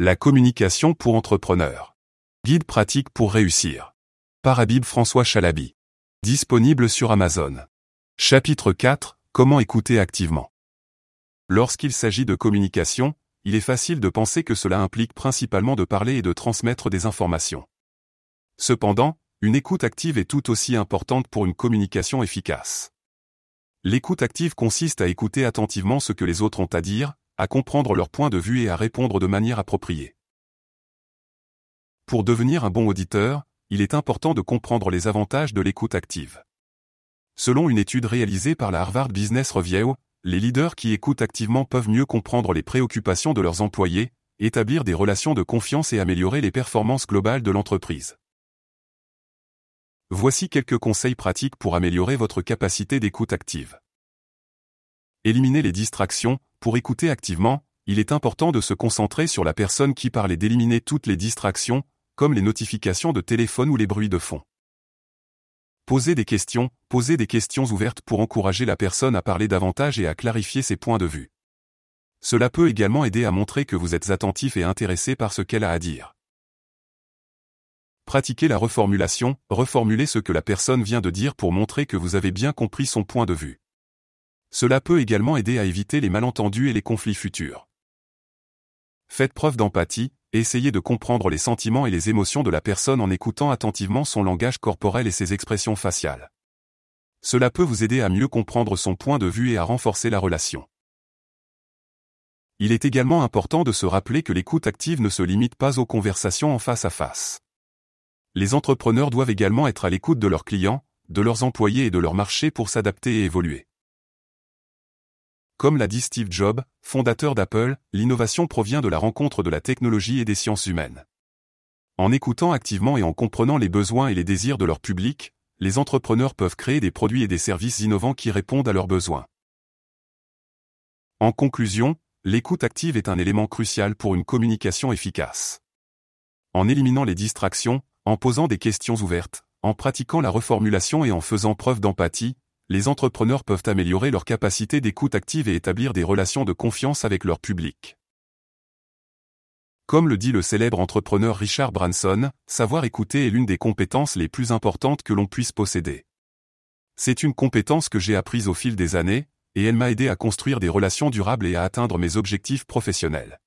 La communication pour entrepreneurs. Guide pratique pour réussir. Par Habib François Chalabi. Disponible sur Amazon. Chapitre 4. Comment écouter activement. Lorsqu'il s'agit de communication, il est facile de penser que cela implique principalement de parler et de transmettre des informations. Cependant, une écoute active est tout aussi importante pour une communication efficace. L'écoute active consiste à écouter attentivement ce que les autres ont à dire, à comprendre leur point de vue et à répondre de manière appropriée. Pour devenir un bon auditeur, il est important de comprendre les avantages de l'écoute active. Selon une étude réalisée par la Harvard Business Review, les leaders qui écoutent activement peuvent mieux comprendre les préoccupations de leurs employés, établir des relations de confiance et améliorer les performances globales de l'entreprise. Voici quelques conseils pratiques pour améliorer votre capacité d'écoute active. Éliminez les distractions. Pour écouter activement, il est important de se concentrer sur la personne qui parle et d'éliminer toutes les distractions, comme les notifications de téléphone ou les bruits de fond. Posez des questions, posez des questions ouvertes pour encourager la personne à parler davantage et à clarifier ses points de vue. Cela peut également aider à montrer que vous êtes attentif et intéressé par ce qu'elle a à dire. Pratiquez la reformulation, reformulez ce que la personne vient de dire pour montrer que vous avez bien compris son point de vue. Cela peut également aider à éviter les malentendus et les conflits futurs. Faites preuve d'empathie, essayez de comprendre les sentiments et les émotions de la personne en écoutant attentivement son langage corporel et ses expressions faciales. Cela peut vous aider à mieux comprendre son point de vue et à renforcer la relation. Il est également important de se rappeler que l'écoute active ne se limite pas aux conversations en face à face. Les entrepreneurs doivent également être à l'écoute de leurs clients, de leurs employés et de leur marché pour s'adapter et évoluer. Comme l'a dit Steve Jobs, fondateur d'Apple, l'innovation provient de la rencontre de la technologie et des sciences humaines. En écoutant activement et en comprenant les besoins et les désirs de leur public, les entrepreneurs peuvent créer des produits et des services innovants qui répondent à leurs besoins. En conclusion, l'écoute active est un élément crucial pour une communication efficace. En éliminant les distractions, en posant des questions ouvertes, en pratiquant la reformulation et en faisant preuve d'empathie, les entrepreneurs peuvent améliorer leur capacité d'écoute active et établir des relations de confiance avec leur public. Comme le dit le célèbre entrepreneur Richard Branson, savoir écouter est l'une des compétences les plus importantes que l'on puisse posséder. C'est une compétence que j'ai apprise au fil des années, et elle m'a aidé à construire des relations durables et à atteindre mes objectifs professionnels.